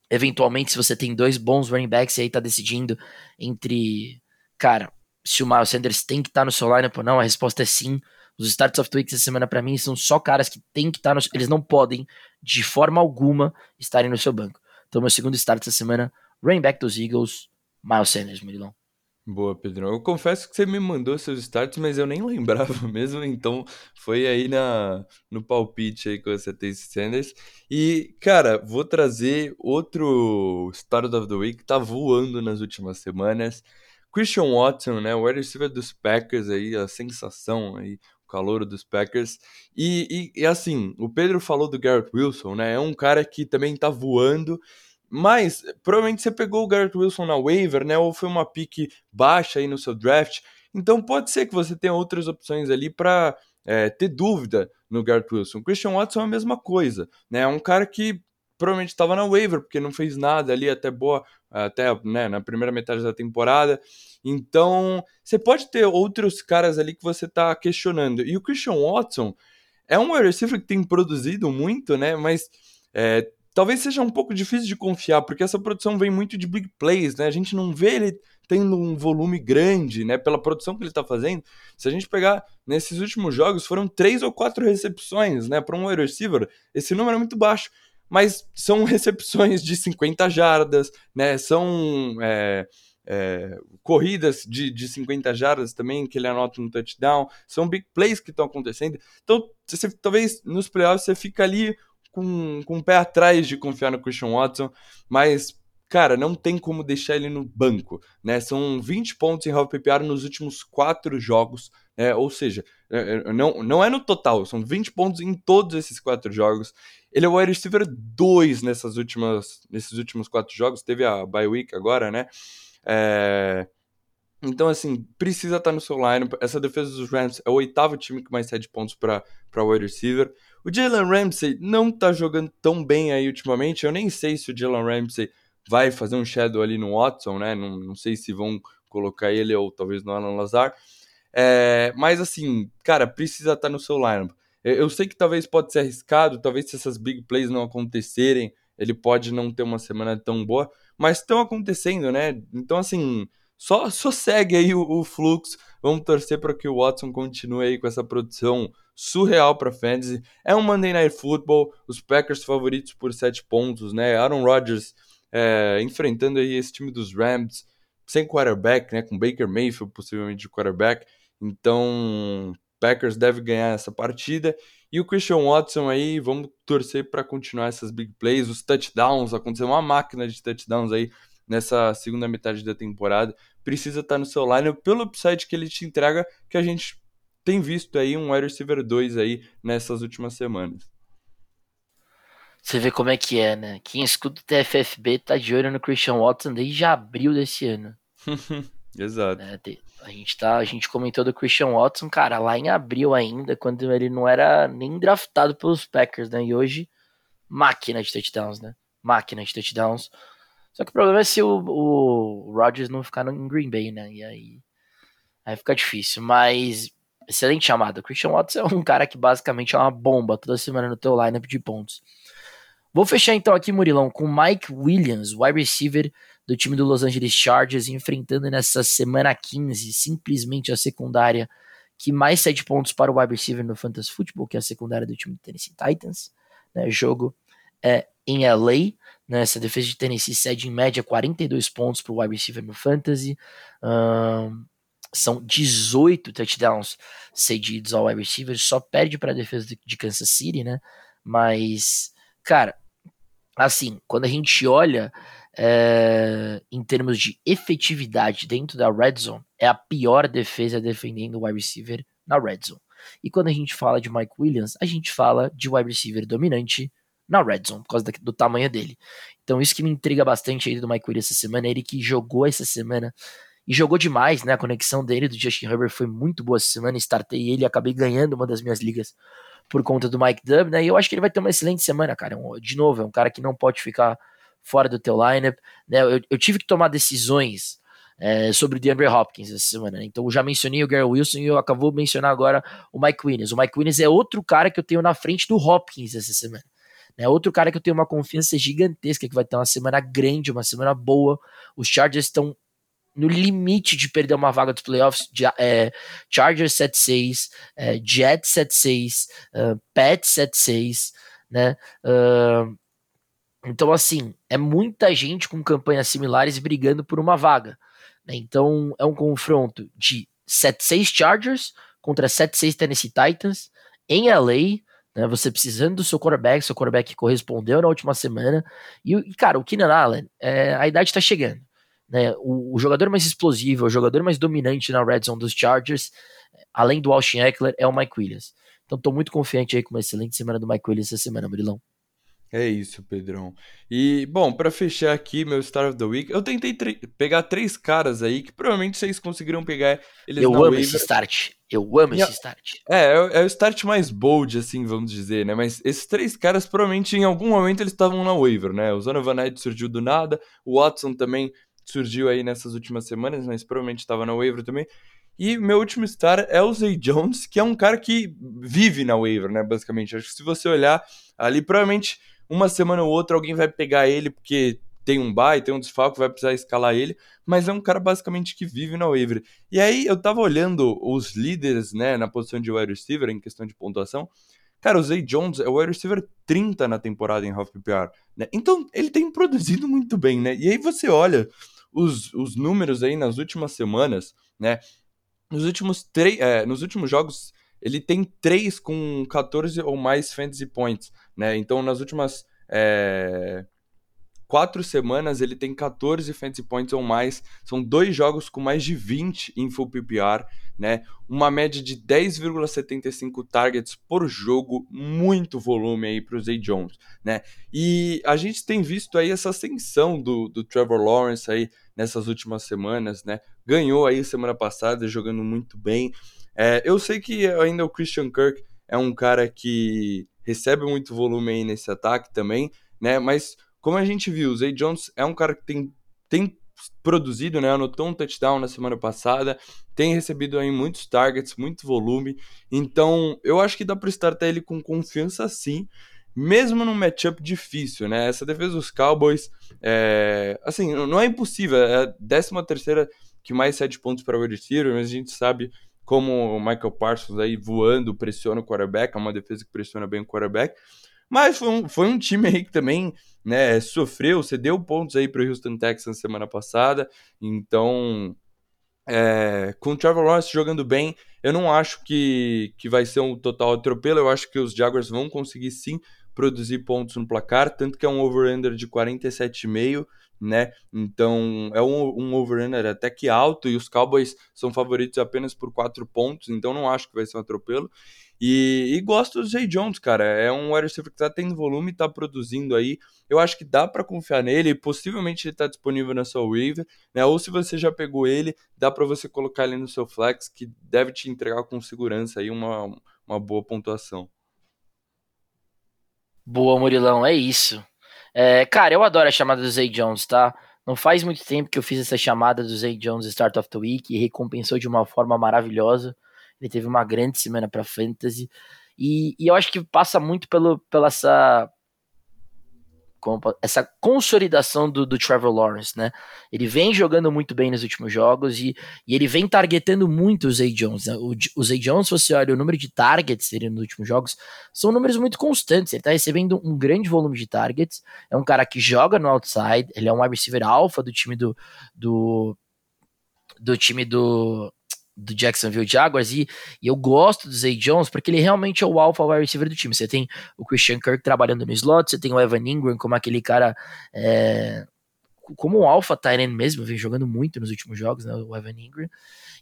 eventualmente, se você tem dois bons running backs e aí tá decidindo entre, cara, se o Miles Sanders tem que estar tá no seu lineup ou não, a resposta é sim, os starts of the week essa semana para mim são só caras que tem que estar tá no, eles não podem de forma alguma estarem no seu banco. Então meu segundo start essa semana, running back dos Eagles, Miles Sanders, Murilão. Boa, Pedrão. Eu confesso que você me mandou seus starts, mas eu nem (laughs) lembrava mesmo, então foi aí na, no palpite aí que você tem Sanders. E, cara, vou trazer outro Start of the Week que tá voando nas últimas semanas. Christian Watson, né, o wide receiver dos Packers aí, a sensação aí, calor dos Packers. E, e, e, assim, o Pedro falou do Garrett Wilson, né? É um cara que também tá voando. Mas provavelmente você pegou o Garrett Wilson na waiver, né? Ou foi uma pique baixa aí no seu draft. Então pode ser que você tenha outras opções ali para é, ter dúvida no Garrett Wilson. Christian Watson é a mesma coisa, né? É um cara que provavelmente estava na waiver, porque não fez nada ali até boa, até né, na primeira metade da temporada. Então, você pode ter outros caras ali que você está questionando. E o Christian Watson é um receiver que tem produzido muito, né? Mas é, talvez seja um pouco difícil de confiar, porque essa produção vem muito de big plays, né? A gente não vê ele tendo um volume grande, né? Pela produção que ele está fazendo. Se a gente pegar nesses últimos jogos, foram três ou quatro recepções, né? Para um wide receiver, esse número é muito baixo mas são (laughs) recepções de 50 jardas, né? São é, é, corridas de, de 50 jardas também que ele anota no touchdown. São big plays que estão acontecendo. Então, você, talvez nos playoffs você fica ali com, com o pé atrás de confiar no Christian Watson, mas cara, não tem como deixar ele no banco, né? São 20 pontos em half PPR nos últimos quatro jogos, né? ou seja, é, é, não, não é no total, são 20 pontos em todos esses quatro jogos. Ele é o wide receiver 2 nessas últimas, nesses últimos quatro jogos, teve a bye week agora, né? É... Então, assim, precisa estar no seu line. Essa defesa dos Rams é o oitavo time que mais cede pontos para wide receiver. O Jalen Ramsey não tá jogando tão bem aí ultimamente. Eu nem sei se o Jalen Ramsey vai fazer um shadow ali no Watson, né? Não, não sei se vão colocar ele ou talvez no Alan Lazar. É, mas assim, cara, precisa estar no seu lineup. Eu sei que talvez pode ser arriscado, talvez se essas big plays não acontecerem, ele pode não ter uma semana tão boa, mas estão acontecendo, né? Então, assim, só, só segue aí o, o fluxo. Vamos torcer para que o Watson continue aí com essa produção surreal para fantasy. É um Monday Night Football, os Packers favoritos por 7 pontos, né? Aaron Rodgers é, enfrentando aí esse time dos Rams sem quarterback, né? Com Baker Mayfield possivelmente de quarterback. Então, Packers deve ganhar essa partida. E o Christian Watson aí, vamos torcer para continuar essas big plays, os touchdowns, aconteceu uma máquina de touchdowns aí nessa segunda metade da temporada. Precisa estar tá no seu line pelo upside que ele te entrega, que a gente tem visto aí um wide receiver 2 aí nessas últimas semanas. Você vê como é que é, né? Quem escuta o TFFB tá de olho no Christian Watson desde abril desse ano. (laughs) Exato. É, a gente tá, a gente comentou do Christian Watson, cara, lá em abril ainda, quando ele não era nem draftado pelos Packers, né? E hoje máquina de touchdowns, né? Máquina de touchdowns. Só que o problema é se o, o Rodgers não ficar em Green Bay, né? E aí aí fica difícil, mas excelente chamada. Christian Watson é um cara que basicamente é uma bomba toda semana no teu lineup de pontos. Vou fechar então aqui, Murilão, com Mike Williams, wide receiver do time do Los Angeles Chargers, enfrentando nessa semana 15 simplesmente a secundária que mais cede pontos para o wide receiver no Fantasy Football, que é a secundária do time do Tennessee Titans. Né, jogo é em LA, né, essa defesa de Tennessee cede em média 42 pontos para o wide receiver no Fantasy. Um, são 18 touchdowns cedidos ao wide receiver, só perde para a defesa de Kansas City, né? Mas, cara, assim, quando a gente olha é, em termos de efetividade dentro da red zone, é a pior defesa defendendo o wide receiver na red zone. E quando a gente fala de Mike Williams, a gente fala de wide receiver dominante na red zone, por causa do tamanho dele. Então isso que me intriga bastante aí do Mike Williams essa semana, ele que jogou essa semana e jogou demais, né? A conexão dele do Justin Herbert foi muito boa essa semana, startei ele acabei ganhando uma das minhas ligas por conta do Mike Dub, né? E eu acho que ele vai ter uma excelente semana, cara. De novo, é um cara que não pode ficar fora do teu lineup. Né? Eu, eu tive que tomar decisões é, sobre o DeAndre Hopkins essa semana. Né? Então eu já mencionei o Gary Wilson e eu acabo de mencionar agora o Mike Williams. O Mike Williams é outro cara que eu tenho na frente do Hopkins essa semana. É outro cara que eu tenho uma confiança gigantesca que vai ter uma semana grande, uma semana boa. Os Chargers estão no limite de perder uma vaga dos playoffs. De, é, Chargers 7-6, é, Jets 7-6, uh, Pets 7-6, né? Uh, então, assim, é muita gente com campanhas similares brigando por uma vaga. Né? Então, é um confronto de 7-6 Chargers contra 7-6 Tennessee Titans em LA, né? Você precisando do seu quarterback, seu quarterback correspondeu na última semana. E, e cara, o Keenan Allen, é, a idade está chegando. Né? O, o, jogador mais explosivo, o jogador mais dominante na red zone dos Chargers, além do Austin Eckler, é o Mike Williams. Então, estou muito confiante aí com uma excelente semana do Mike Williams essa semana, Murilão. É isso, Pedrão. E, bom, para fechar aqui meu Star of the Week, eu tentei pegar três caras aí que provavelmente vocês conseguiram pegar eles Eu amo waiver. esse start. Eu amo e esse start. É, é, é, o start mais bold, assim, vamos dizer, né? Mas esses três caras, provavelmente, em algum momento, eles estavam na waiver, né? O Zona Vanette surgiu do nada, o Watson também surgiu aí nessas últimas semanas, mas provavelmente estava na waiver também. E meu último star é o Zay Jones, que é um cara que vive na waiver, né? Basicamente. Acho que se você olhar ali, provavelmente uma semana ou outra alguém vai pegar ele porque tem um bye, tem um desfalque, vai precisar escalar ele, mas é um cara basicamente que vive na waiver. E aí eu tava olhando os líderes, né, na posição de wide receiver, em questão de pontuação. Cara, o Zay Jones é o wide receiver 30 na temporada em half PPR, né? Então, ele tem produzido muito bem, né? E aí você olha os, os números aí nas últimas semanas, né? Nos últimos, três, é, nos últimos jogos, ele tem três com 14 ou mais fantasy points, né? Então, nas últimas é, quatro semanas, ele tem 14 fantasy points ou mais. São dois jogos com mais de 20 em full PPR, né? Uma média de 10,75 targets por jogo, muito volume aí para o Zay Jones, né? E a gente tem visto aí essa ascensão do, do Trevor Lawrence aí nessas últimas semanas, né? Ganhou aí semana passada, jogando muito bem. É, eu sei que ainda o Christian Kirk é um cara que recebe muito volume aí nesse ataque também, né? Mas como a gente viu, o Zay Jones é um cara que tem, tem produzido, né? Anotou um touchdown na semana passada, tem recebido aí muitos targets, muito volume. Então, eu acho que dá para startar ele com confiança sim, mesmo num matchup difícil, né? Essa defesa dos Cowboys, é... assim, não é impossível, é a 13 terceira que mais cede pontos para o receiver, mas a gente sabe como o Michael Parsons aí voando, pressiona o quarterback, é uma defesa que pressiona bem o quarterback. Mas foi um, foi um time aí que também né, sofreu, cedeu pontos aí para o Houston Texans semana passada. Então, é, com o Trevor Lawrence jogando bem, eu não acho que, que vai ser um total atropelo. Eu acho que os Jaguars vão conseguir sim produzir pontos no placar, tanto que é um over-under de 47,5 né? Então é um, um over-runner até que alto e os Cowboys são favoritos apenas por quatro pontos, então não acho que vai ser um atropelo. E, e gosto do Zay Jones, cara. É um wide receiver que tá tendo volume, tá produzindo aí. Eu acho que dá para confiar nele. Possivelmente ele tá disponível na sua waiver, né? Ou se você já pegou ele, dá para você colocar ele no seu flex, que deve te entregar com segurança aí uma, uma boa pontuação. Boa, Murilão, é isso. É, cara, eu adoro a chamada do Zay Jones, tá? Não faz muito tempo que eu fiz essa chamada do Zay Jones Start of the Week e recompensou de uma forma maravilhosa. Ele teve uma grande semana para fantasy. E, e, eu acho que passa muito pelo, pela essa essa consolidação do, do, Trevor Lawrence, né? Ele vem jogando muito bem nos últimos jogos e, e ele vem targetando muito o Zay Jones. Né? O, o Zay Jones, se você olha o número de targets dele nos últimos jogos, são números muito constantes. Ele tá recebendo um grande volume de targets. É um cara que joga no outside, ele é um wide receiver alfa do time do, do, do time do, do Jacksonville Jaguars e, e, eu gosto do Zay Jones porque ele realmente é o alpha wide receiver do time. Você tem o Christian Kirk trabalhando no slot, você tem o Evan Ingram como aquele cara é, como um alpha end mesmo, vem jogando muito nos últimos jogos, né, o Evan Ingram.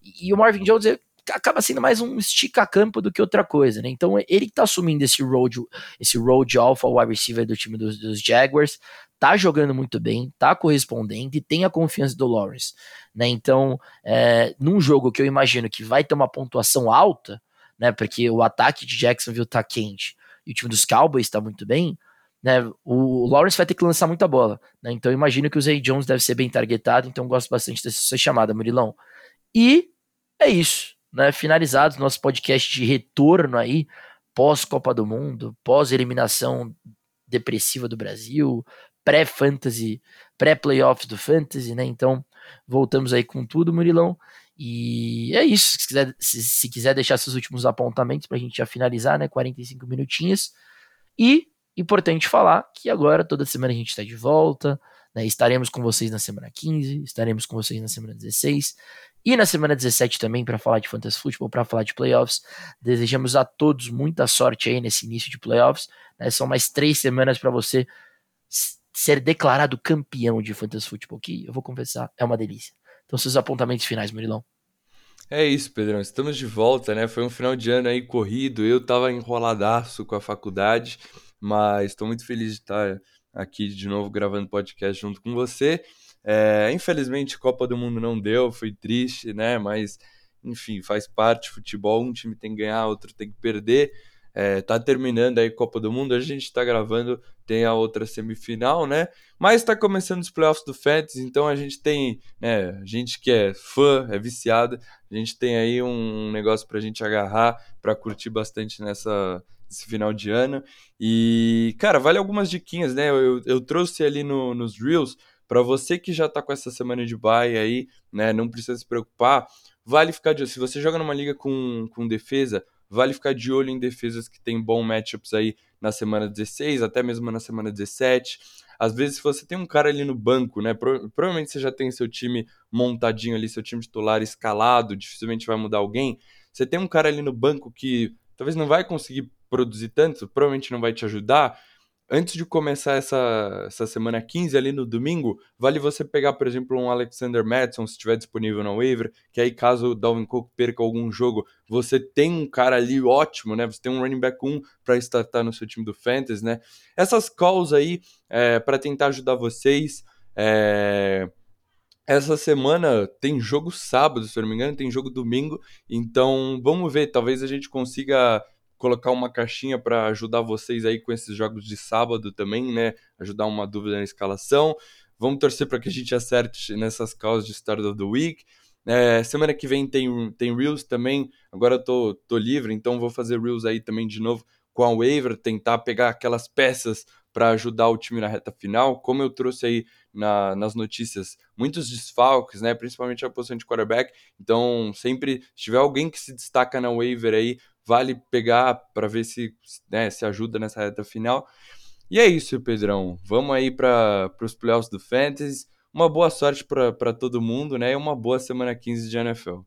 E, e o Marvin Jones é, acaba sendo mais um estica-campo do que outra coisa, né? Então ele que tá assumindo esse road, esse road alpha wide receiver do time dos, dos Jaguars, tá jogando muito bem, tá correspondendo e tem a confiança do Lawrence, né? Então, é, num jogo que eu imagino que vai ter uma pontuação alta, né? Porque o ataque de Jacksonville tá quente e o time dos Cowboys tá muito bem, né, o Lawrence vai ter que lançar muita bola. Né, então imagino que o Zay Jones deve ser bem targetado, então gosto bastante dessa chamada, Murilão. E é isso, né? Finalizados nosso podcast de retorno aí, pós-Copa do Mundo, pós-eliminação depressiva do Brasil, pré-fantasy, pré-playoffs do fantasy, né? Então, voltamos aí com tudo, Murilão. E é isso. Se quiser, se, se quiser deixar seus últimos apontamentos para a gente já finalizar, né? 45 minutinhos. E importante falar que agora, toda semana, a gente está de volta. Né? Estaremos com vocês na semana 15, estaremos com vocês na semana 16 e na semana 17 também para falar de Fantasy Football, para falar de playoffs. Desejamos a todos muita sorte aí nesse início de playoffs. Né? São mais três semanas para você ser declarado campeão de Fantasy Football, que eu vou confessar, é uma delícia. Então, seus apontamentos finais, Murilão. É isso, Pedrão. Estamos de volta, né? Foi um final de ano aí corrido. Eu tava enroladaço com a faculdade, mas estou muito feliz de estar aqui de novo gravando podcast junto com você. É, infelizmente, Copa do Mundo não deu, foi triste, né? Mas, enfim, faz parte. Futebol, um time tem que ganhar, outro tem que perder. É, tá terminando aí Copa do Mundo, a gente tá gravando, tem a outra semifinal, né? Mas tá começando os playoffs do Fantasy, então a gente tem, né, gente que é fã, é viciado, a gente tem aí um negócio pra gente agarrar, pra curtir bastante nessa, nesse final de ano. E, cara, vale algumas diquinhas, né? Eu, eu trouxe ali no, nos Reels para você que já está com essa semana de bye aí, né, não precisa se preocupar, vale ficar de olho. Se você joga numa liga com, com defesa, vale ficar de olho em defesas que tem bom matchups aí na semana 16, até mesmo na semana 17. Às vezes, se você tem um cara ali no banco, né? Pro, provavelmente você já tem seu time montadinho ali, seu time titular escalado, dificilmente vai mudar alguém. Você tem um cara ali no banco que talvez não vai conseguir produzir tanto, provavelmente não vai te ajudar antes de começar essa, essa semana 15 ali no domingo, vale você pegar, por exemplo, um Alexander Madison, se estiver disponível na waiver, que aí caso o Dalvin Cook perca algum jogo, você tem um cara ali ótimo, né? Você tem um running back 1 para startar no seu time do Fantasy, né? Essas calls aí é, para tentar ajudar vocês. É... Essa semana tem jogo sábado, se eu não me engano, tem jogo domingo, então vamos ver, talvez a gente consiga colocar uma caixinha para ajudar vocês aí com esses jogos de sábado também, né? Ajudar uma dúvida na escalação. Vamos torcer para que a gente acerte nessas causas de Start of the Week. É, semana que vem tem, tem Reels também. Agora eu tô, tô livre, então vou fazer Reels aí também de novo com a waiver, tentar pegar aquelas peças para ajudar o time na reta final. Como eu trouxe aí na, nas notícias, muitos desfalques, né? Principalmente a posição de quarterback. Então, sempre se tiver alguém que se destaca na waiver aí, vale pegar para ver se, né, se ajuda nessa reta final. E é isso, Pedrão. Vamos aí para os playoffs do Fantasy. Uma boa sorte para todo mundo, né? E uma boa semana 15 de NFL.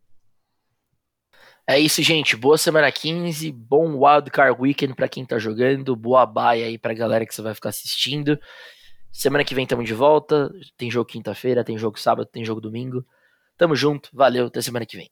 É isso, gente. Boa semana 15, bom Wildcard Weekend para quem tá jogando, boa baia aí pra galera que você vai ficar assistindo. Semana que vem tamo de volta. Tem jogo quinta-feira, tem jogo sábado, tem jogo domingo. Tamo junto, valeu, até semana que vem.